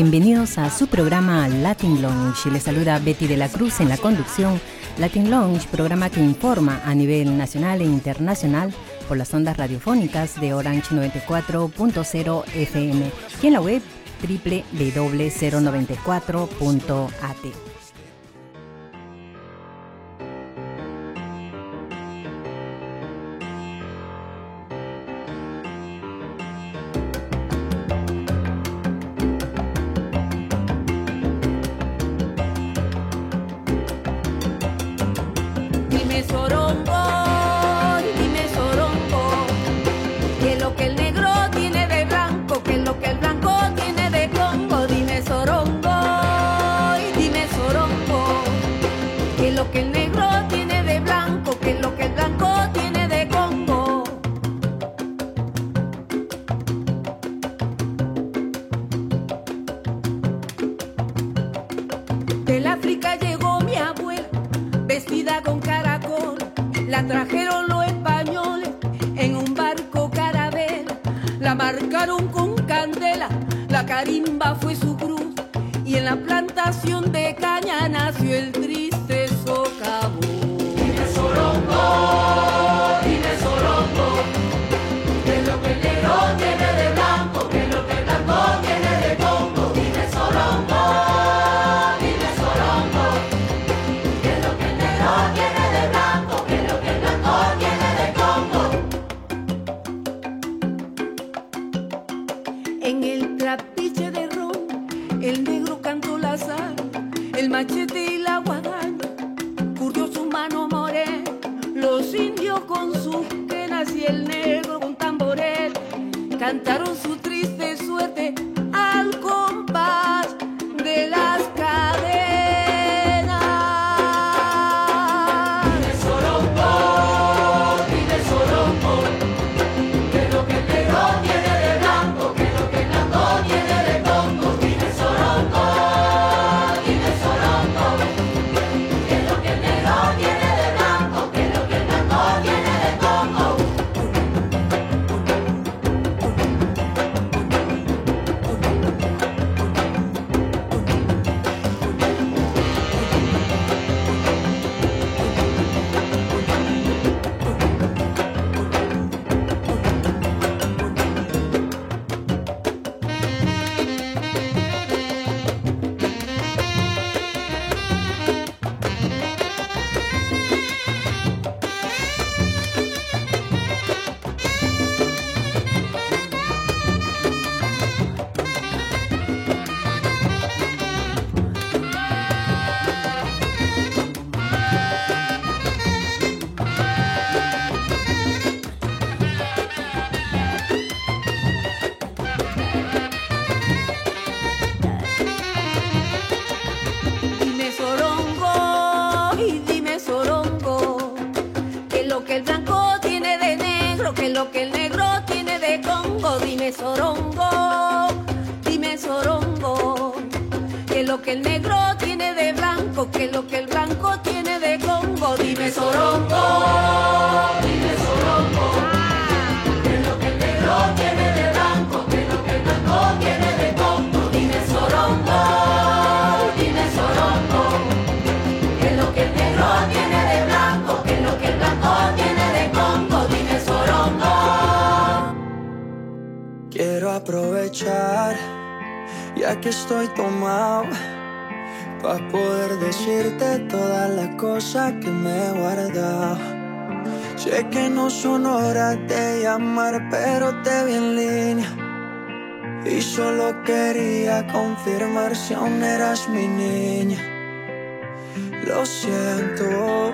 Bienvenidos a su programa Latin Lounge. Les saluda Betty de la Cruz en la conducción. Latin Lounge, programa que informa a nivel nacional e internacional por las ondas radiofónicas de Orange 94.0 FM y en la web www.094.at. la trajeron los españoles en un barco carabelo. La marcaron con candela, la carimba fue su cruz y en la plantación de caña nació el son horas de llamar, pero te vi en línea. Y solo quería confirmar si aún eras mi niña. Lo siento,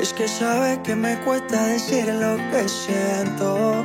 es que sabe que me cuesta decir lo que siento.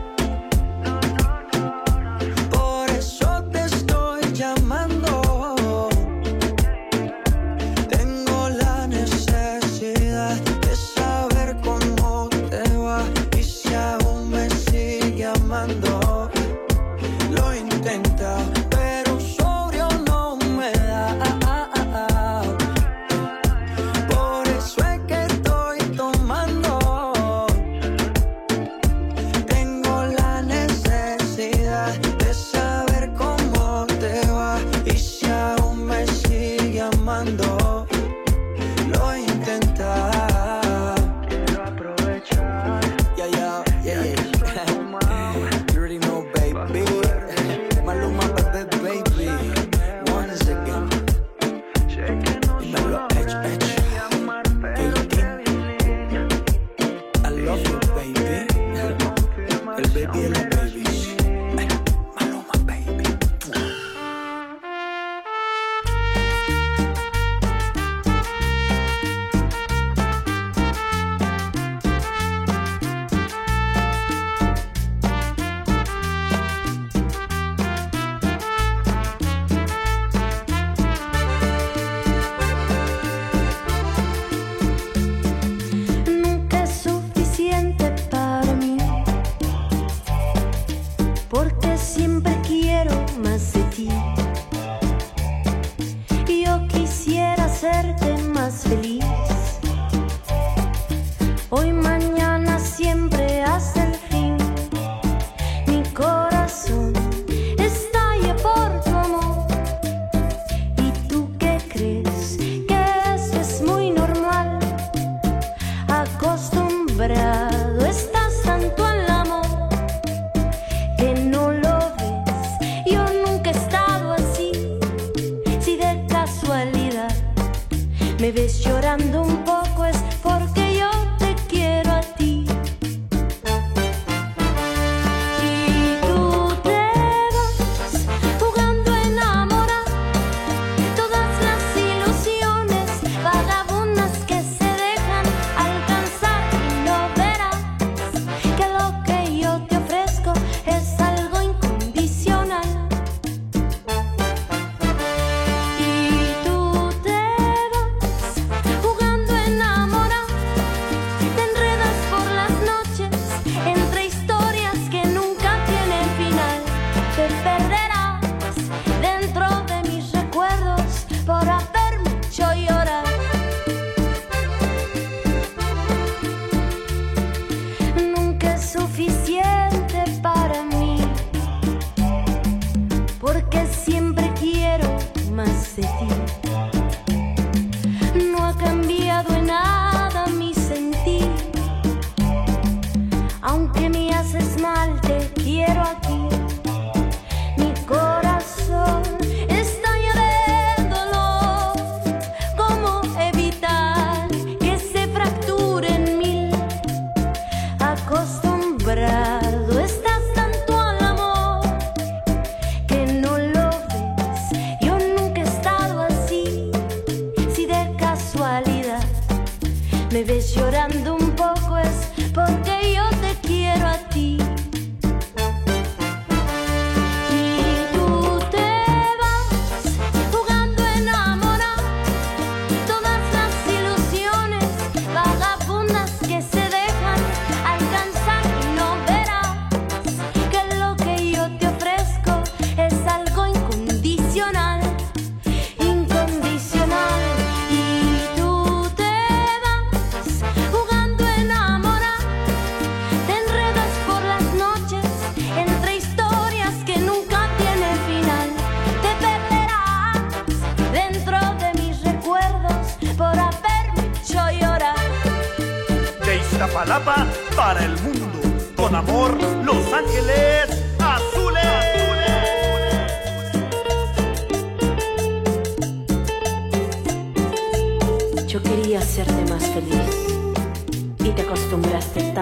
para el mundo.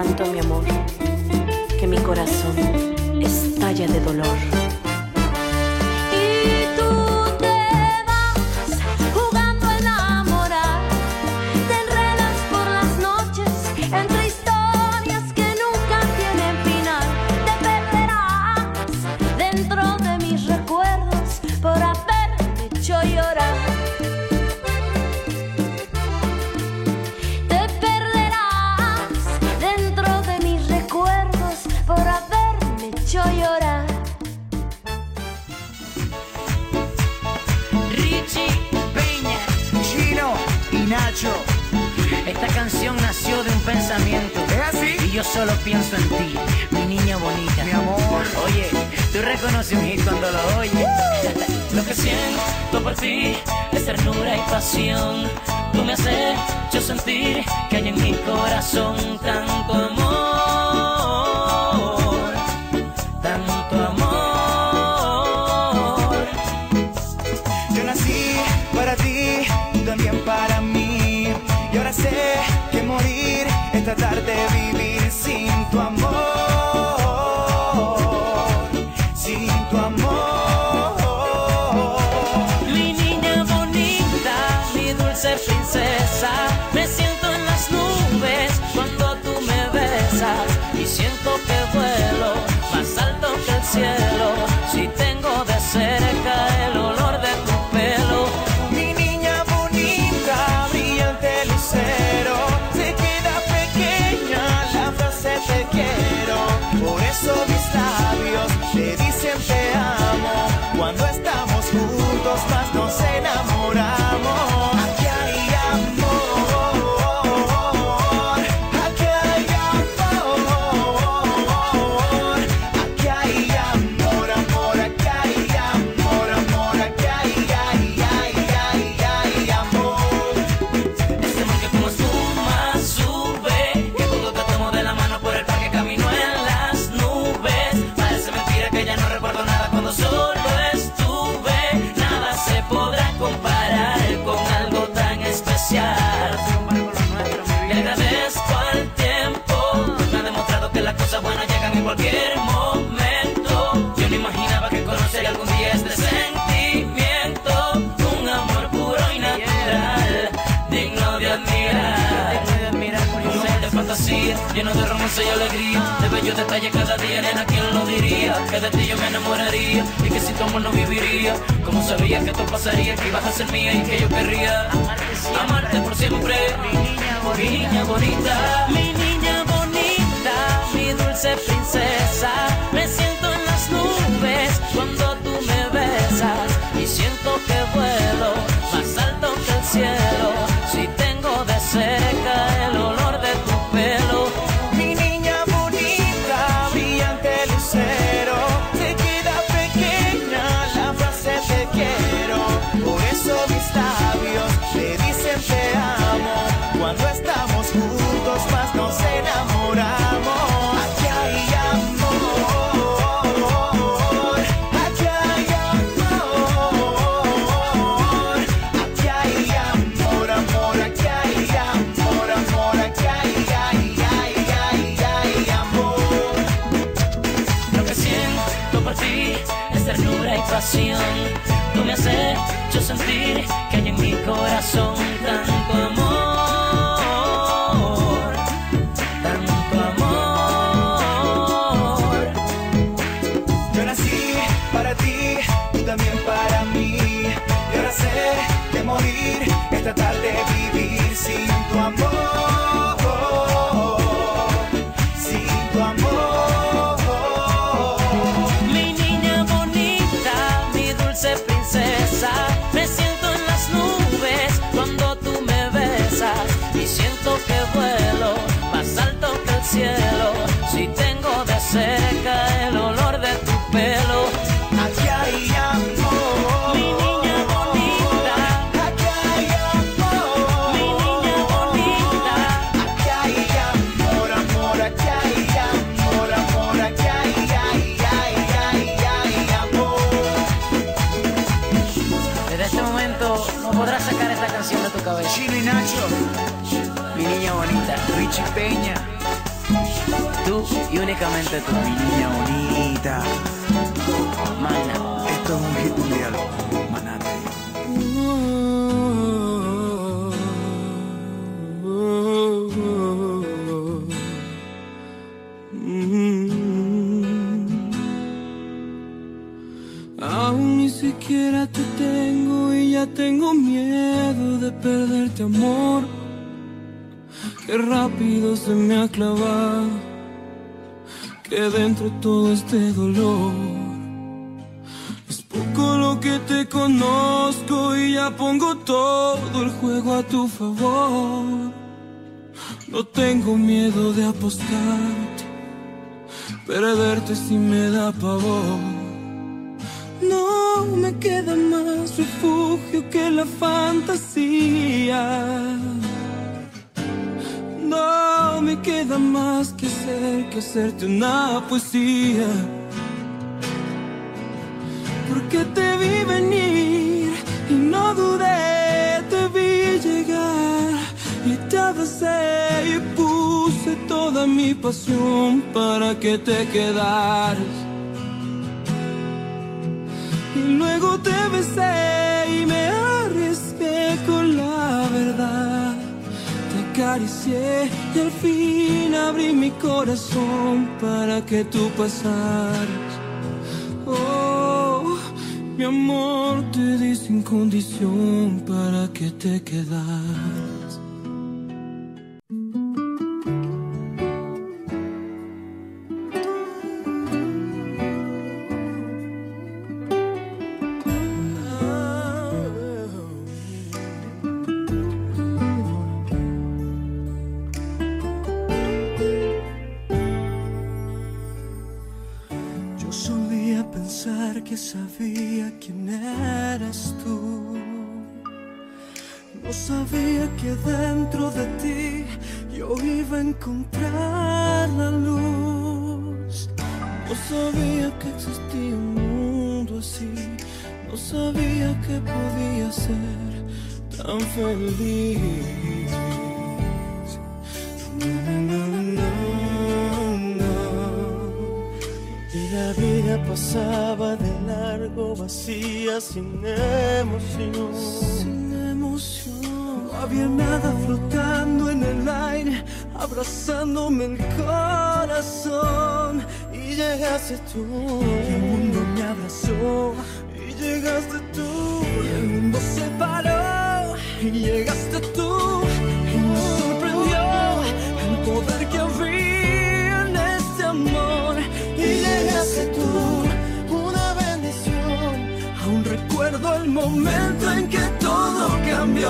Tanto mi amor que mi corazón estalla de dolor. Yo solo pienso en ti, mi niña bonita. Mi amor. Oye, tú reconoces un hit cuando lo oyes. lo que siento por ti es ternura y pasión. Tú me haces yo sentir que hay en mi corazón tanto amor, tu amor, sin tu amor. Mi niña bonita, mi dulce princesa, me siento en las nubes cuando tú me besas y siento que vuelo más alto que el cielo cualquier momento. Yo no imaginaba que conocería algún día este sentimiento, un amor puro y natural, digno de admirar. Un ser de fantasía, lleno de romance y alegría, de bellos detalles cada día, nena, ¿quién lo diría? Que de ti yo me enamoraría y que sin tu amor no viviría. Como sabía que esto pasaría, que ibas a ser mía y que yo querría amarte por siempre. Mi niña bonita, mi niña bonita, mi niña bonita, mi dulce princesa. Me siento en las nubes cuando tú me besas y siento que vuelo más alto que el cielo. Tu únicamente tú. mi niña bonita. Magna. Esto es un hit mundial. Aún ni siquiera te tengo y ya tengo miedo de perderte amor. Qué rápido se me ha clavado que dentro todo este dolor. Es poco lo que te conozco y ya pongo todo el juego a tu favor. No tengo miedo de apostarte, perderte si me da pavor. No me queda más refugio que la fantasía. Me queda más que hacer que hacerte una poesía. Porque te vi venir y no dudé, te vi llegar y te abracé y puse toda mi pasión para que te quedaras. Y luego te besé y me arriesgué con la verdad. Te acaricié y al fin abrí mi corazón para que tú pasaras. Oh, mi amor, te di sin condición para que te quedaras. Abrazándome el corazón. Y llegaste tú. El mundo me abrazó. Y llegaste tú. Y el mundo se paró. Y llegaste tú. Y me sorprendió el poder que había en este amor. Y llegaste tú, una bendición. Aún recuerdo el momento en que todo cambió.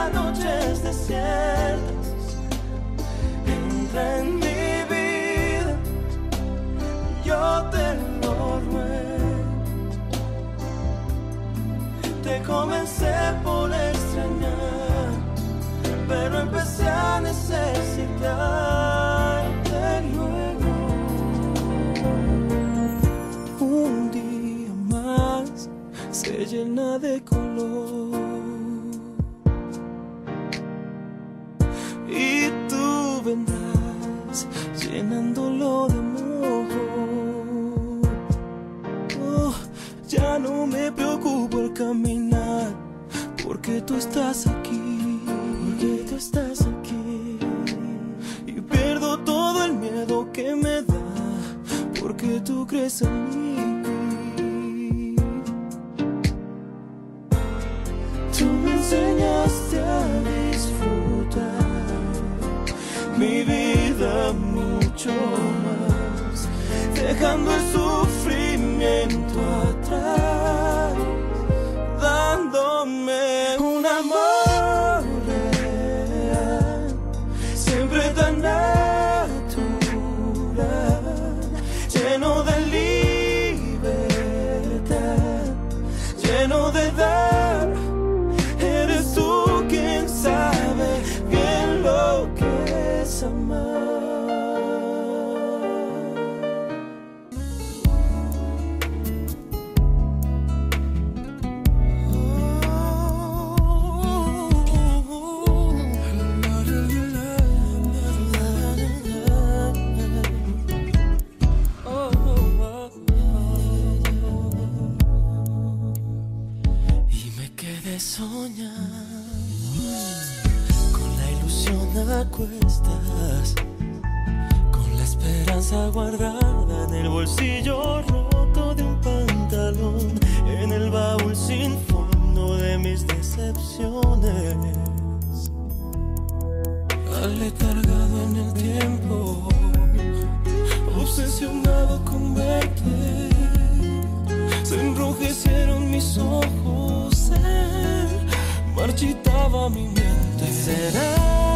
noches desiertas. Entra en mi vida, yo te lo. Te comencé por extrañar, pero empecé a necesitarte luego. Un día más se llena de llenándolo de amor. Oh, ya no me preocupo al caminar, porque tú estás aquí, porque tú estás aquí. Y pierdo todo el miedo que me da, porque tú crees en mí. Tú me enseñaste mucho más, dejando el sufrimiento guardada en el bolsillo roto de un pantalón, en el baúl sin fondo de mis decepciones. Aletargado en el tiempo, obsesionado con verte. Se enrojecieron mis ojos, se marchitaba mi mente. ¿Será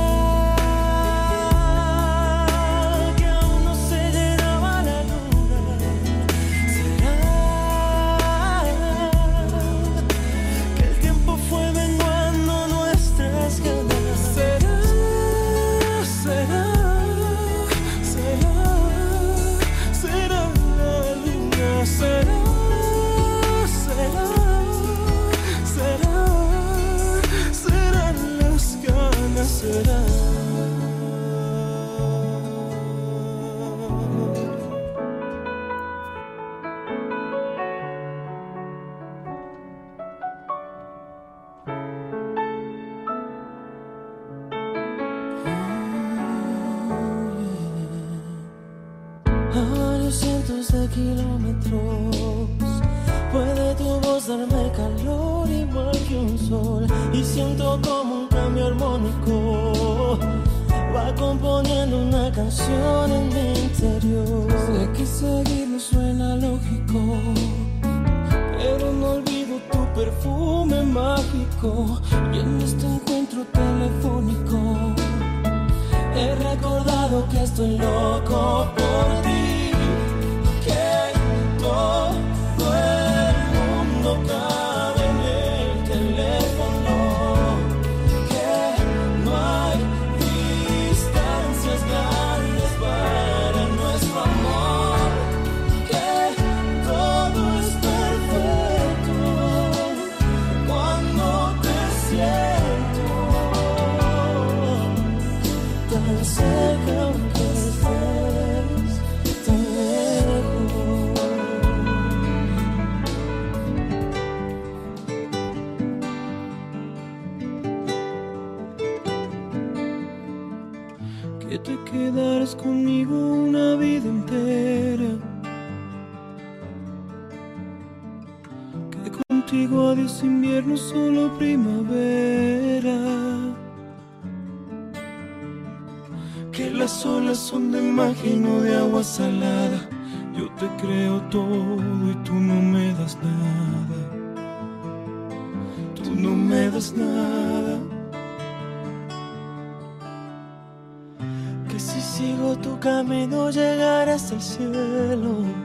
contigo, adiós invierno, solo primavera. Que las olas son de imagino de agua salada. Yo te creo todo y tú no me das nada. Tú no me das nada. Que si sigo tu camino llegaré hasta el cielo.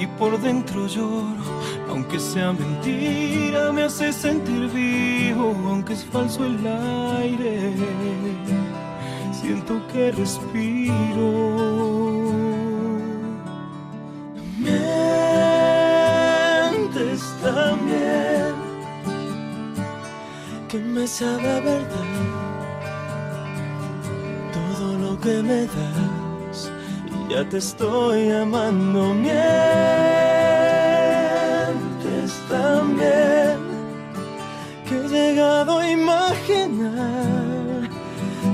y por dentro lloro. Aunque sea mentira, me hace sentir vivo. Aunque es falso el aire, siento que respiro. Mientes también, que me sabe a verdad todo lo que me das. Ya te estoy amando. Mientes también, que he llegado a imaginar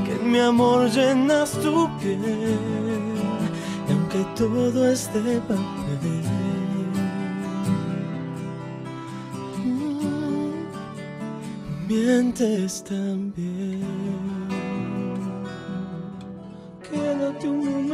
que en mi amor llenas tu piel. Y aunque todo es de papel. mm, Mientes también.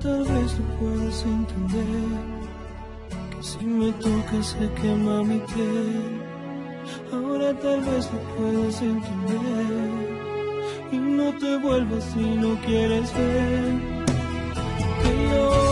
Tal vez lo puedas entender. Que si me tocas se quema mi piel. Ahora tal vez lo puedas entender. Y no te vuelvas si no quieres ver. Que lloro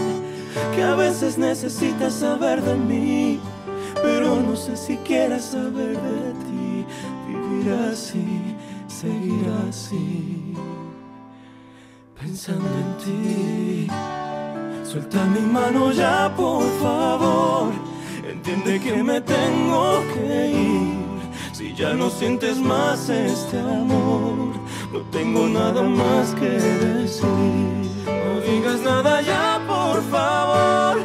que a veces necesitas saber de mí, pero no sé si quieres saber de ti. Vivir así, seguir así, pensando en ti. Suelta mi mano ya, por favor. Entiende que me tengo que ir. Si ya no sientes más este amor, no tengo nada más que decir. No digas nada ya, por favor.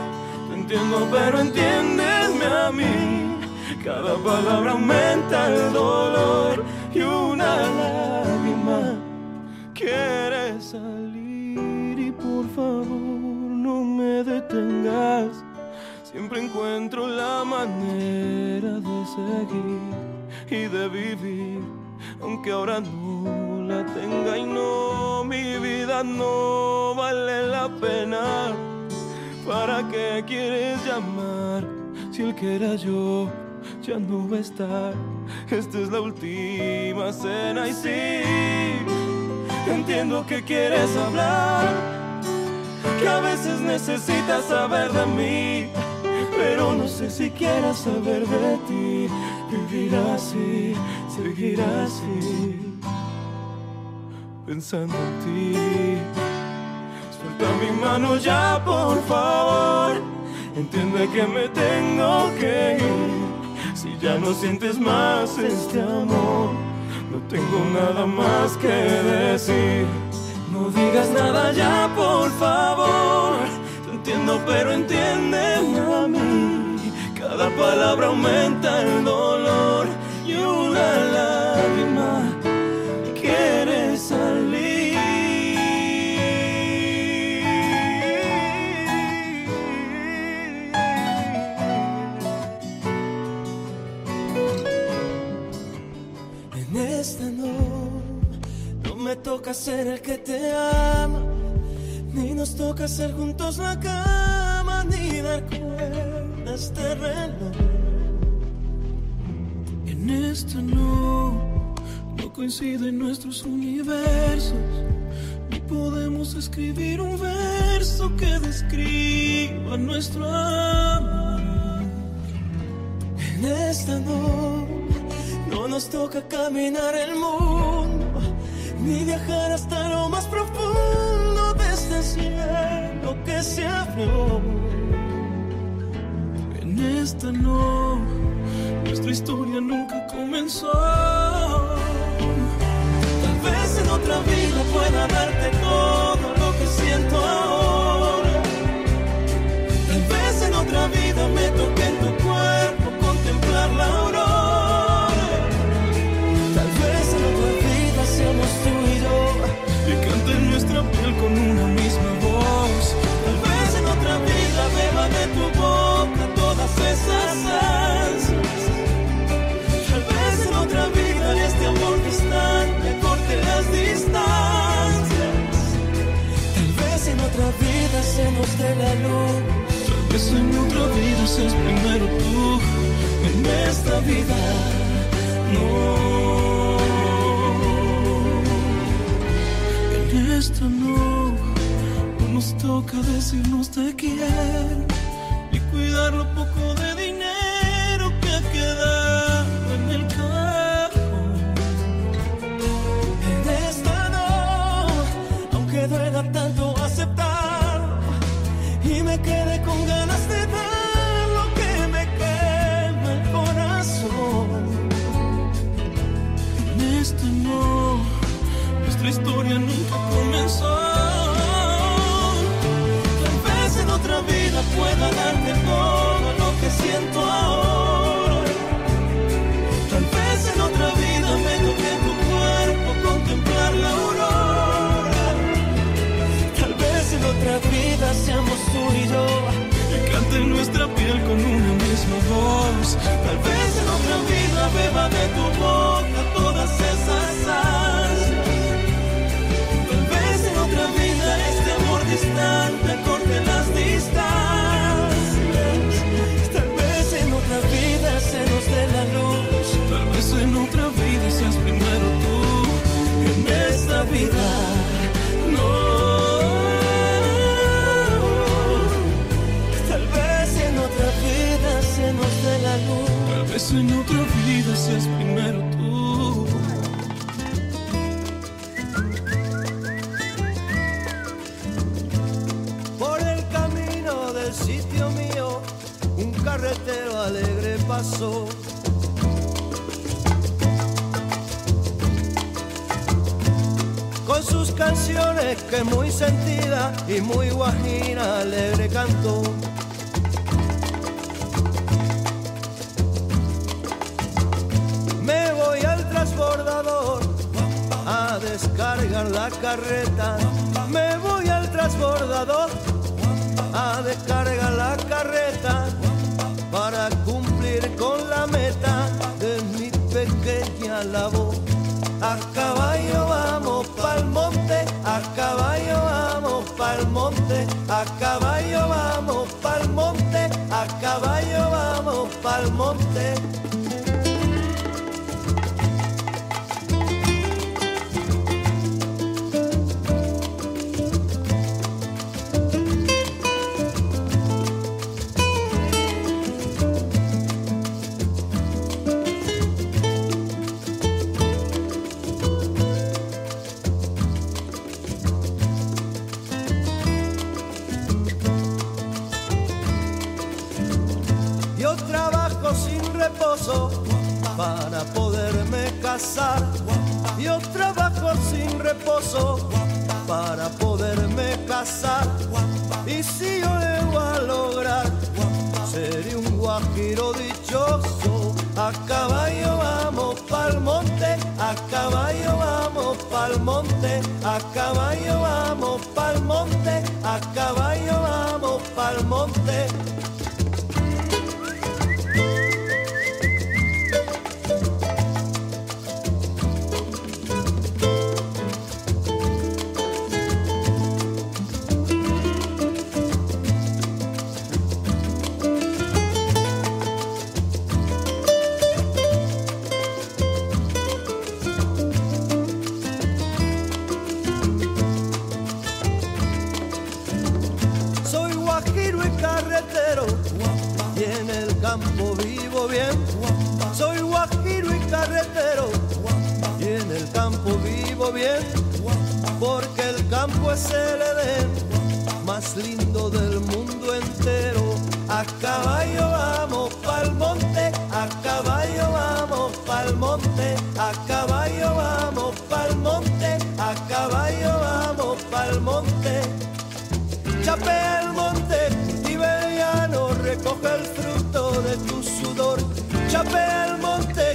Te entiendo, pero entiéndeme a mí. Cada palabra aumenta el dolor y una lágrima quiere salir y por favor no me detengas. Siempre encuentro la manera de seguir y de vivir, aunque ahora no la tenga y no, mi vida no vale la pena. ¿Para qué quieres llamar si el que era yo ya no va a estar? Esta es la última cena y sí, entiendo que quieres hablar, que a veces necesitas saber de mí, pero no sé si quieras saber de ti. Vivir así, seguir así, pensando en ti. Suelta mi mano ya, por favor. Entiende que me tengo que ir. Si ya no sientes más este amor, no tengo nada más que decir. No digas nada ya, por favor. Te entiendo, pero entiéndeme a mí. Cada palabra aumenta el dolor y una lágrima ser el que te ama, ni nos toca ser juntos la cama, ni dar cuerda a este reloj. En esta no, no coinciden nuestros universos, ni podemos escribir un verso que describa nuestro amor. En esta no, no nos toca caminar el mundo, ni viajar hasta lo más profundo de este cielo que se abrió. En esta no, nuestra historia nunca comenzó. Tal vez en otra vida pueda darte todo lo que siento primero tú. En esta vida no. En esta no, no nos toca decirnos te quiero y cuidar lo poco de seas primero tú. Por el camino del sitio mío, un carretero alegre pasó. Con sus canciones que muy sentida y muy guajina alegre cantó. Transbordador a descargar la carreta. Me voy al transbordador a descargar la carreta para cumplir con la meta de mi pequeña labor. A caballo vamos pa'l monte, a caballo vamos pa'l monte, a caballo vamos pa'l monte, a caballo vamos pa'l monte. Vamos a caballo vamos pa'l monte, a caballo vamos pa'l monte. Chapea el monte, tiberiano, recoge el fruto de tu sudor. Chapea el monte,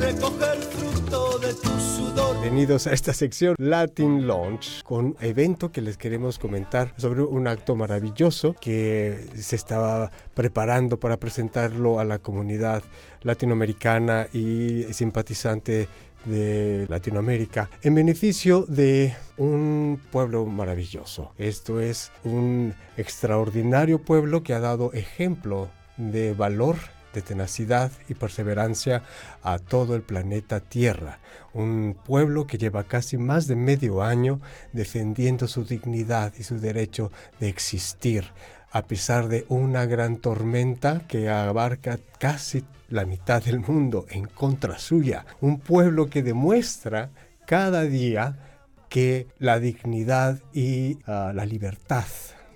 recoge fruto de tu sudor. Bienvenidos a esta sección Latin Launch con evento que les queremos comentar sobre un acto maravilloso que se estaba preparando para presentarlo a la comunidad latinoamericana y simpatizante de Latinoamérica en beneficio de un pueblo maravilloso. Esto es un extraordinario pueblo que ha dado ejemplo de valor de tenacidad y perseverancia a todo el planeta Tierra. Un pueblo que lleva casi más de medio año defendiendo su dignidad y su derecho de existir, a pesar de una gran tormenta que abarca casi la mitad del mundo en contra suya. Un pueblo que demuestra cada día que la dignidad y ah, la libertad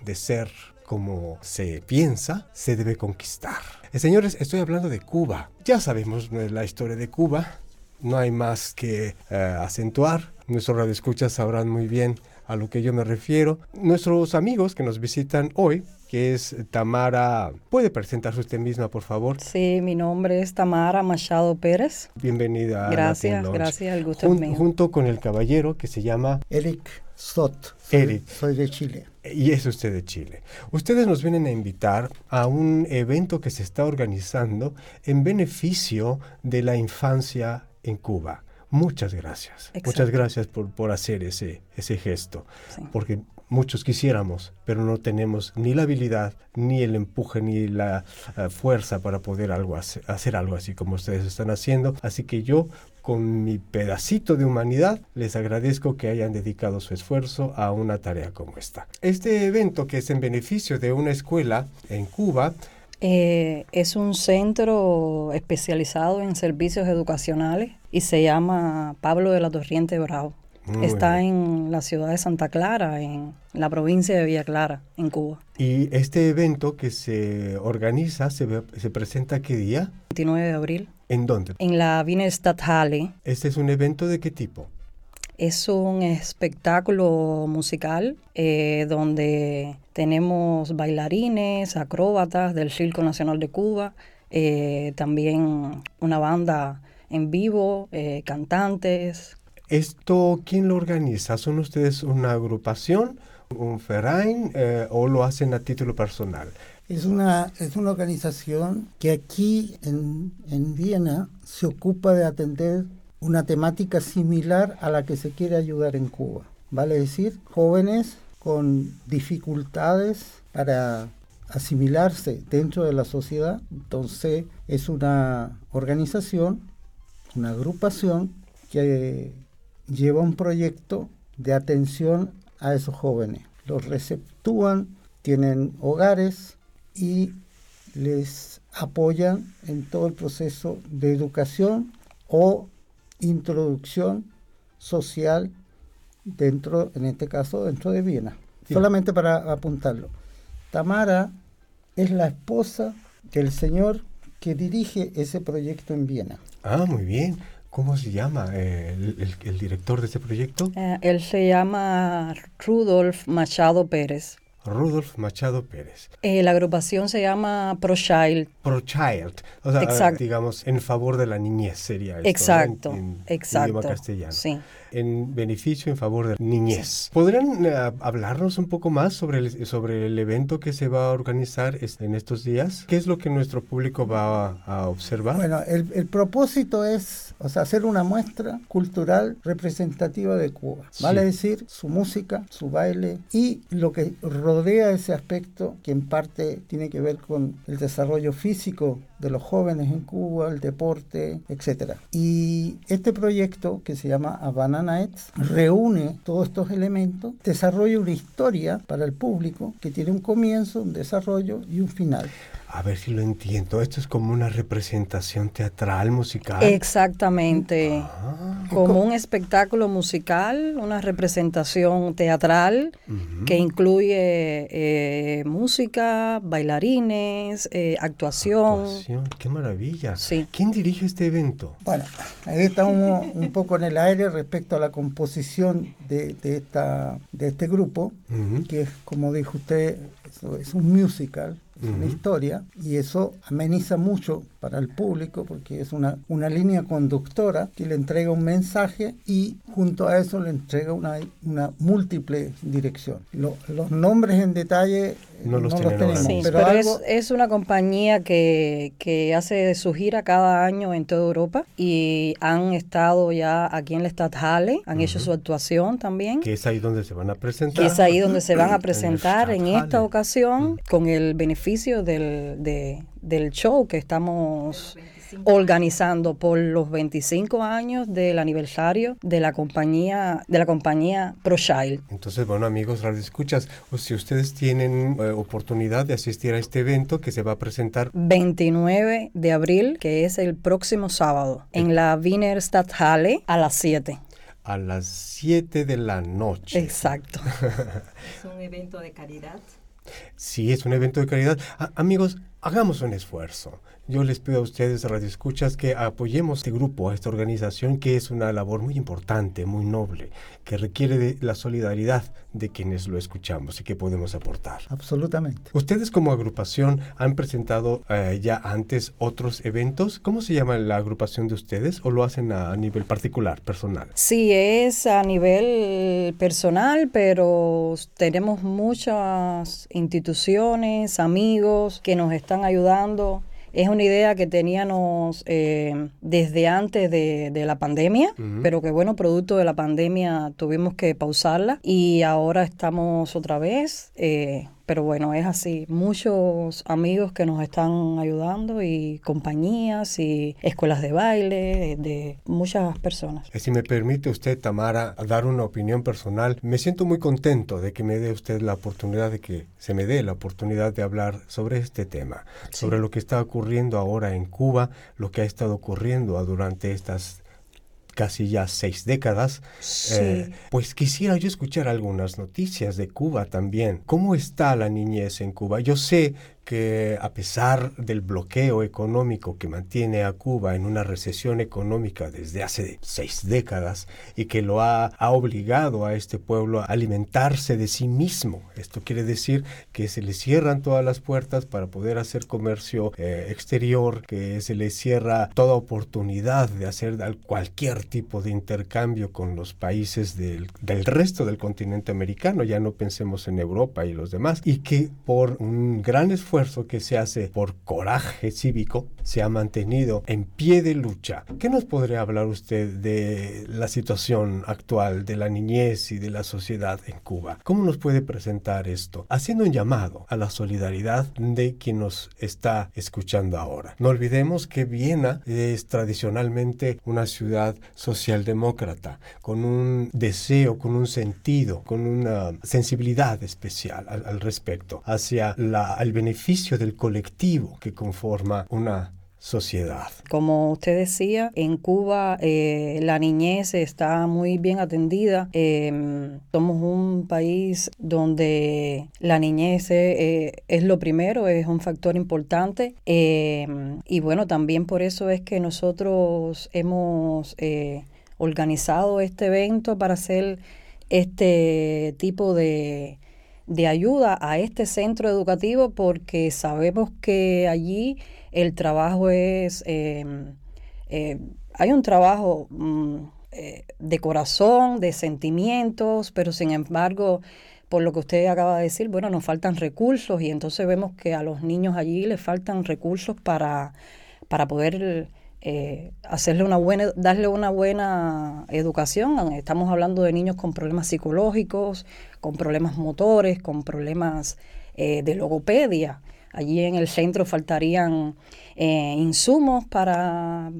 de ser como se piensa, se debe conquistar. Eh, señores, estoy hablando de Cuba. Ya sabemos eh, la historia de Cuba. No hay más que eh, acentuar. Nuestros radioescuchas sabrán muy bien a lo que yo me refiero. Nuestros amigos que nos visitan hoy, que es Tamara, ¿puede presentarse usted misma, por favor? Sí, mi nombre es Tamara Machado Pérez. Bienvenida a Gracias, Lounge. gracias, el gusto Jun- es mío. Junto con el caballero que se llama Eric Soy, Eric. soy de Chile. Y es usted de Chile. Ustedes nos vienen a invitar a un evento que se está organizando en beneficio de la infancia en Cuba. Muchas gracias. Muchas gracias por, por hacer ese, ese gesto. Sí. Porque muchos quisiéramos, pero no tenemos ni la habilidad, ni el empuje, ni la eh, fuerza para poder algo hace- hacer algo así como ustedes están haciendo. Así que yo, con mi pedacito de humanidad, les agradezco que hayan dedicado su esfuerzo a una tarea como esta. Este evento, que es en beneficio de una escuela en Cuba, Eh, es un centro especializado en servicios educacionales y se llama Pablo de la Torriente Bravo. Muy Está bien. en la ciudad de Santa Clara, en la provincia de Villa Clara, en Cuba. y este evento que se organiza, se, presenta qué día, 29 de abril, en dónde. en la Wiener Stadthalle. Este es un evento de qué tipo. Es un espectáculo musical eh, donde tenemos bailarines, acróbatas del Circo Nacional de Cuba, eh, también una banda en vivo, eh, cantantes. ¿Esto quién lo organiza? ¿Son ustedes una agrupación, un Verein eh, o lo hacen a título personal? Es una, es una organización que aquí en, en Viena se ocupa de atender una temática similar a la que se quiere ayudar en Cuba. Vale decir, jóvenes con dificultades para asimilarse dentro de la sociedad. Entonces es una organización, una agrupación que lleva un proyecto de atención a esos jóvenes. Los receptúan, tienen hogares y les apoyan en todo el proceso de educación o introducción social dentro, en este caso, dentro de Viena. Solamente para apuntarlo. Tamara es la esposa del señor que dirige ese proyecto en Viena. Ah, muy bien. ¿Cómo se llama eh, el, director de ese proyecto? Eh, él se llama Rudolf Machado Pérez. Rudolf Machado Pérez. Eh, la agrupación se llama ProChild. Pro Child, o sea, Exacto. digamos, en favor de la niñez sería esto, ¿no? Exacto, en, en exacto. idioma castellano. Sí. En beneficio, en favor de la niñez. ¿Podrían eh, hablarnos un poco más sobre el, sobre el evento que se va a organizar en estos días? ¿Qué es lo que nuestro público va a, a observar? Bueno, el, el propósito es o sea, hacer una muestra cultural representativa de Cuba. Vale Sí. decir, su música, su baile y lo que rodea ese aspecto que en parte tiene que ver con el desarrollo físico de los jóvenes en Cuba, el deporte, etcétera. Y este proyecto que se llama Havana Nights reúne todos estos elementos, desarrolla una historia para el público que tiene un comienzo, un desarrollo y un final. A ver si lo entiendo. Esto es como una representación teatral, musical. Exactamente. Ah, Como un espectáculo musical, una representación teatral que incluye eh, música, bailarines, eh, actuación. Actuación, Qué maravilla. Sí. ¿Quién dirige este evento? Bueno, ahí estamos un poco en el aire respecto a la composición de, de esta, de este grupo, que es, como dijo usted, es un musical, es una historia, y eso ameniza mucho para el público porque es una, una línea conductora que le entrega un mensaje y junto a eso le entrega una, una múltiple dirección. Lo- los nombres en detalle eh, No los tienen ahora. Sí, pero, pero, algo, es, es una compañía que, que hace su gira cada año en toda Europa y han estado ya aquí en la Stadthalle, han hecho su actuación también. Que es ahí donde se van a presentar. que es ahí donde se van a En presentar en esta Stadthalle. ocasión con el beneficio del, de- del show que estamos organizando por los 25 años del aniversario de la compañía de la compañía ProChild. Entonces, bueno, amigos Radio Escuchas, o si ustedes tienen eh, oportunidad de asistir a este evento que se va a presentar 29 de abril, que es el próximo sábado, en la Wiener Stadthalle a las 7. a las 7 de la noche. Exacto. Es un evento de caridad. Sí, es un evento de caridad. A- amigos, hagamos un esfuerzo. Yo les pido a ustedes, Radio Escuchas, que apoyemos este grupo, a esta organización, que es una labor muy importante, muy noble, que requiere de la solidaridad de quienes lo escuchamos y que podemos aportar. absolutamente. Ustedes como agrupación han presentado eh, ya antes otros eventos. ¿Cómo se llama la agrupación de ustedes o lo hacen a, a nivel particular, personal? Sí, es a nivel personal, pero tenemos muchas instituciones, amigos que nos están ayudando. Es una idea que teníamos eh, desde antes de, de la pandemia, pero que bueno, producto de la pandemia tuvimos que pausarla y ahora estamos otra vez. eh, pero bueno, es así. Muchos amigos que nos están ayudando y compañías y escuelas de baile, de, de muchas personas. Eh, Si me permite usted, Tamara, dar una opinión personal, me siento muy contento de que me dé usted la oportunidad de que se me dé la oportunidad de hablar sobre este tema, sobre lo que está ocurriendo ahora en Cuba, lo que ha estado ocurriendo durante estas casi ya seis décadas, Sí. Eh, pues quisiera yo escuchar algunas noticias de Cuba también. ¿Cómo está la niñez en Cuba? Yo sé que a pesar del bloqueo económico que mantiene a Cuba en una recesión económica desde hace seis décadas y que lo ha, obligado a este pueblo a alimentarse de sí mismo. Esto quiere decir que se le cierran todas las puertas para poder hacer comercio eh, exterior, que se le cierra toda oportunidad de hacer cualquier tipo de intercambio con los países del, del resto del continente americano, ya no pensemos en Europa y los demás, y que por un gran esfuerzo que se hace por coraje cívico se ha mantenido en pie de lucha. ¿Qué nos podría hablar usted de la situación actual de la niñez y de la sociedad en Cuba? ¿Cómo nos puede presentar esto? Haciendo un llamado a la solidaridad de quien nos está escuchando ahora. No olvidemos que Viena es tradicionalmente una ciudad socialdemócrata, con un deseo, con un sentido, con una sensibilidad especial al, al respecto, hacia la, el beneficio del colectivo que conforma una sociedad. Como usted decía, en Cuba eh, la niñez está muy bien atendida. Em, somos un país donde la niñez eh, es lo primero, es un factor importante. Em, y bueno, también por eso es que nosotros hemos eh, organizado este evento para hacer este tipo de de ayuda a este centro educativo porque sabemos que allí el trabajo es, eh, hay un trabajo mm, eh, de corazón, de sentimientos, pero sin embargo, por lo que usted acaba de decir, bueno, nos faltan recursos y entonces vemos que a los niños allí les faltan recursos para, para poder eh, hacerle una buena, darle una buena educación. Estamos hablando de niños con problemas psicológicos, con problemas motores, con problemas eh, de logopedia. Allí en el centro faltarían eh, insumos para,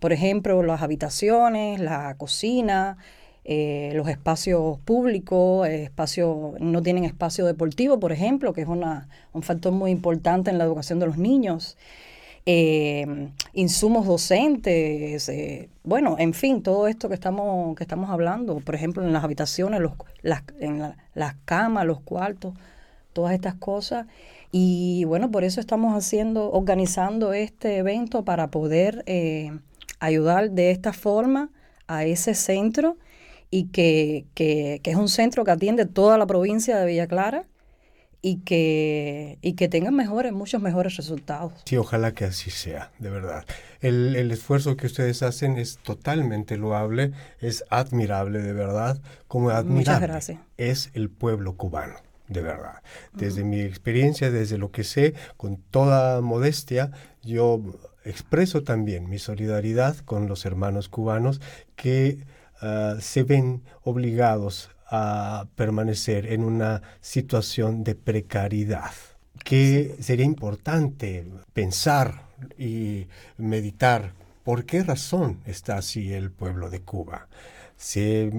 por ejemplo, las habitaciones, la cocina, los espacios públicos, espacio, no tienen espacio deportivo, por ejemplo, que es una, un factor muy importante en la educación de los niños eh, insumos docentes, eh, bueno, en fin, todo esto que estamos, que estamos hablando, por ejemplo, en las habitaciones, los, las, en las camas, los cuartos, todas estas cosas. Y bueno, por eso estamos haciendo, organizando este evento para poder eh, ayudar de esta forma a ese centro y que, que, que es un centro que atiende toda la provincia de Villa Clara y que, y que tengan mejores, muchos mejores resultados. Sí, ojalá que así sea, de verdad. El, el, esfuerzo que ustedes hacen es totalmente loable, es admirable, de verdad, como admirable es el pueblo cubano. De verdad. Desde mi experiencia, desde lo que sé, con toda modestia, yo expreso también mi solidaridad con los hermanos cubanos que uh, se ven obligados a permanecer en una situación de precariedad, que sería importante pensar y meditar por qué razón está así el pueblo de Cuba. Se,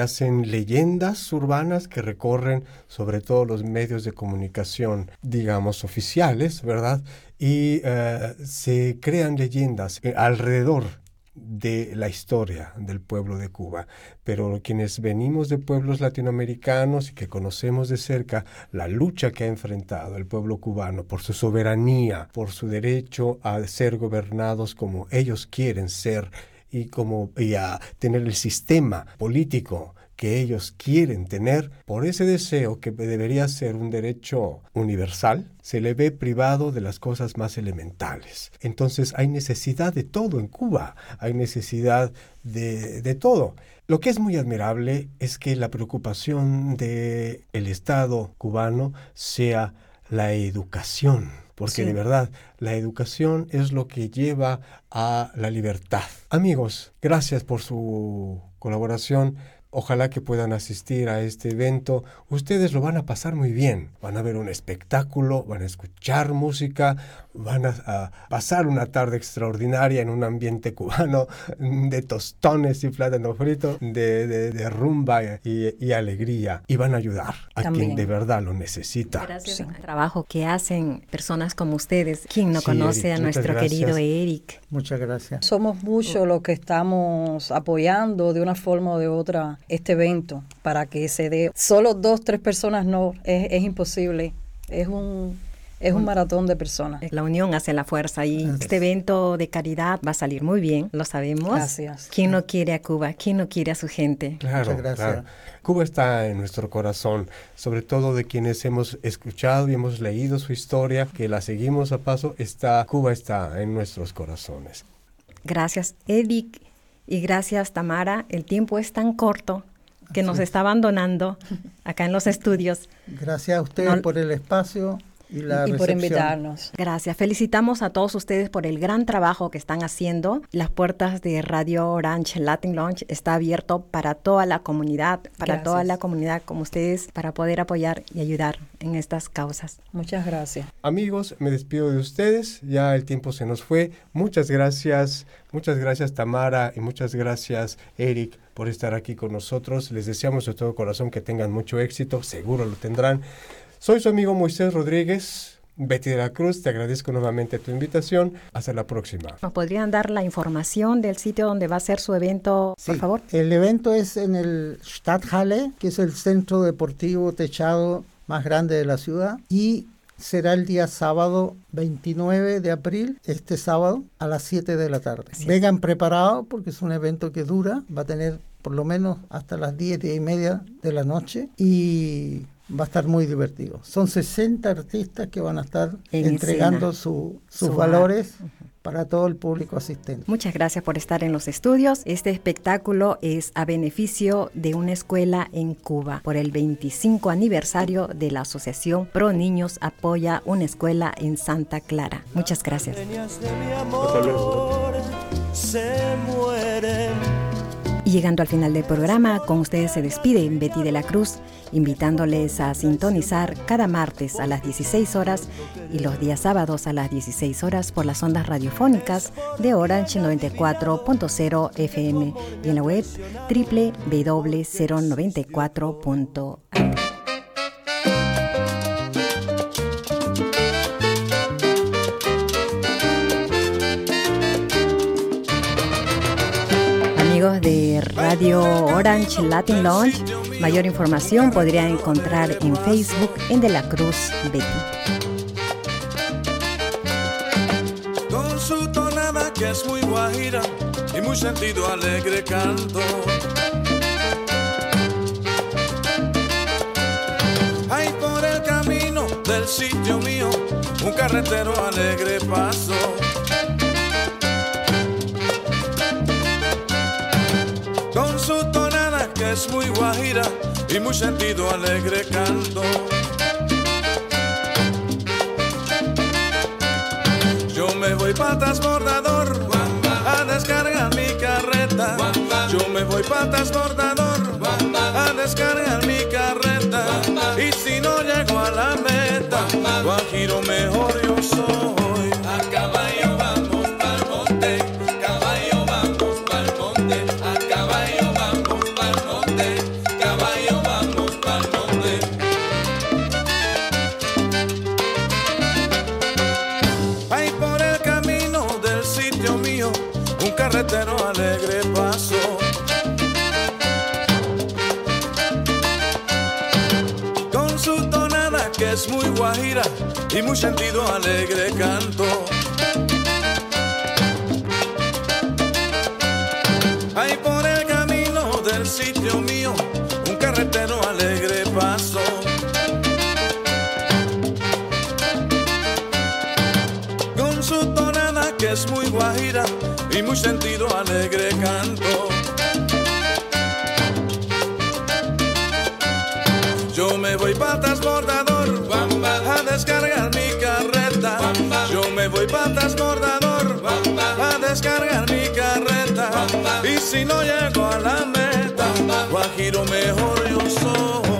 hacen leyendas urbanas que recorren sobre todo los medios de comunicación, digamos, oficiales, ¿verdad? Y uh, se crean leyendas alrededor de la historia del pueblo de Cuba, pero quienes venimos de pueblos latinoamericanos y que conocemos de cerca la lucha que ha enfrentado el pueblo cubano por su soberanía, por su derecho a ser gobernados como ellos quieren ser y como y a tener el sistema político que ellos quieren tener, por ese deseo que debería ser un derecho universal, se le ve privado de las cosas más elementales. Entonces hay necesidad de todo en Cuba, hay necesidad de, de todo. Lo que es muy admirable es que la preocupación del el Estado cubano sea la educación porque de verdad la educación es lo que lleva a la libertad. Amigos, gracias por su colaboración. Ojalá que puedan asistir a este evento. Ustedes lo van a pasar muy bien. Van a ver un espectáculo, van a escuchar música, van a, pasar una tarde extraordinaria en un ambiente cubano de tostones y plátano frito, de, rumba y, alegría. Y van a ayudar a quien de verdad lo necesita. Gracias al trabajo que hacen personas como ustedes. ¿Quién no conoce a nuestro querido Eric? Muchas gracias. Somos muchos los que estamos apoyando de una forma o de otra este evento para que se dé. Solo dos, tres personas no, es, es imposible. Es un Es un maratón de personas. La unión hace la fuerza y este evento de caridad va a salir muy bien, lo sabemos. Gracias. ¿Quién no quiere a Cuba? ¿Quién no quiere a su gente? Claro, Muchas gracias. claro. Cuba está en nuestro corazón, sobre todo de quienes hemos escuchado y hemos leído su historia, que la seguimos a paso, está, Cuba está en nuestros corazones. Gracias, Edic, y gracias, Tamara. El tiempo es tan corto que nos es. está abandonando acá en los estudios. Gracias a ustedes No- por el espacio y la y por invitarnos. Gracias. Felicitamos a todos ustedes por el gran trabajo que están haciendo. Las puertas de Radio Orange Latin Launch está abierto para toda la comunidad, para Gracias. toda la comunidad como ustedes, para poder apoyar y ayudar en estas causas. Muchas gracias. Amigos, me despido de ustedes, ya el tiempo se nos fue. Muchas gracias, muchas gracias Tamara y muchas gracias Eric por estar aquí con nosotros. Les deseamos de todo corazón que tengan mucho éxito, seguro lo tendrán. Soy su amigo Moisés Rodríguez. Betty de la Cruz, te agradezco nuevamente tu invitación. Hasta la próxima. ¿Nos podrían dar la información del sitio donde va a ser su evento, por Sí, favor? El evento es en el Stadthalle, que es el centro deportivo techado más grande de la ciudad, y será el día sábado 29 de abril, este sábado, a las 7 de la tarde. Es. Vengan preparados porque es un evento que dura, va a tener por lo menos hasta las 10, 10 y media de la noche y va a estar muy divertido. Son 60 artistas que van a estar En entregando escena. su- sus Su valores para todo el público asistente. Muchas gracias por estar en los estudios. Este espectáculo es a beneficio de una escuela en Cuba. Por el 25 aniversario de la Asociación Pro Niños apoya una escuela en Santa Clara. Muchas gracias. Y llegando al final del programa, con ustedes se despide Betty de la Cruz, invitándoles a sintonizar cada martes a las 16 horas y los días sábados a las 16 horas por las ondas radiofónicas de Orange 94.0 FM y en la web www.094.at. Radio Orange Latin Lounge, mayor información podría encontrar en Facebook en De la Cruz Betty. Con su tonada que es muy guajira y muy sentido alegre canto. Hay por el camino del sitio mío un carretero alegre paso. Es muy guajira y muy sentido alegre canto. Yo me voy pa' transbordador a descargar mi carreta. Yo me voy pa' transbordador a descargar mi carreta. Y si no llego a la meta, guajiro mejor yo soy. Guajira y muy sentido alegre canto. Hay por el camino del sitio mío un carretero alegre paso. con su tonada que es muy guajira y muy sentido alegre canto. Yo me voy pa' transbordador a descargar mi carreta. Yo me voy pa' transbordador a descargar mi carreta. Y si no llego a la meta, guajiro mejor yo soy.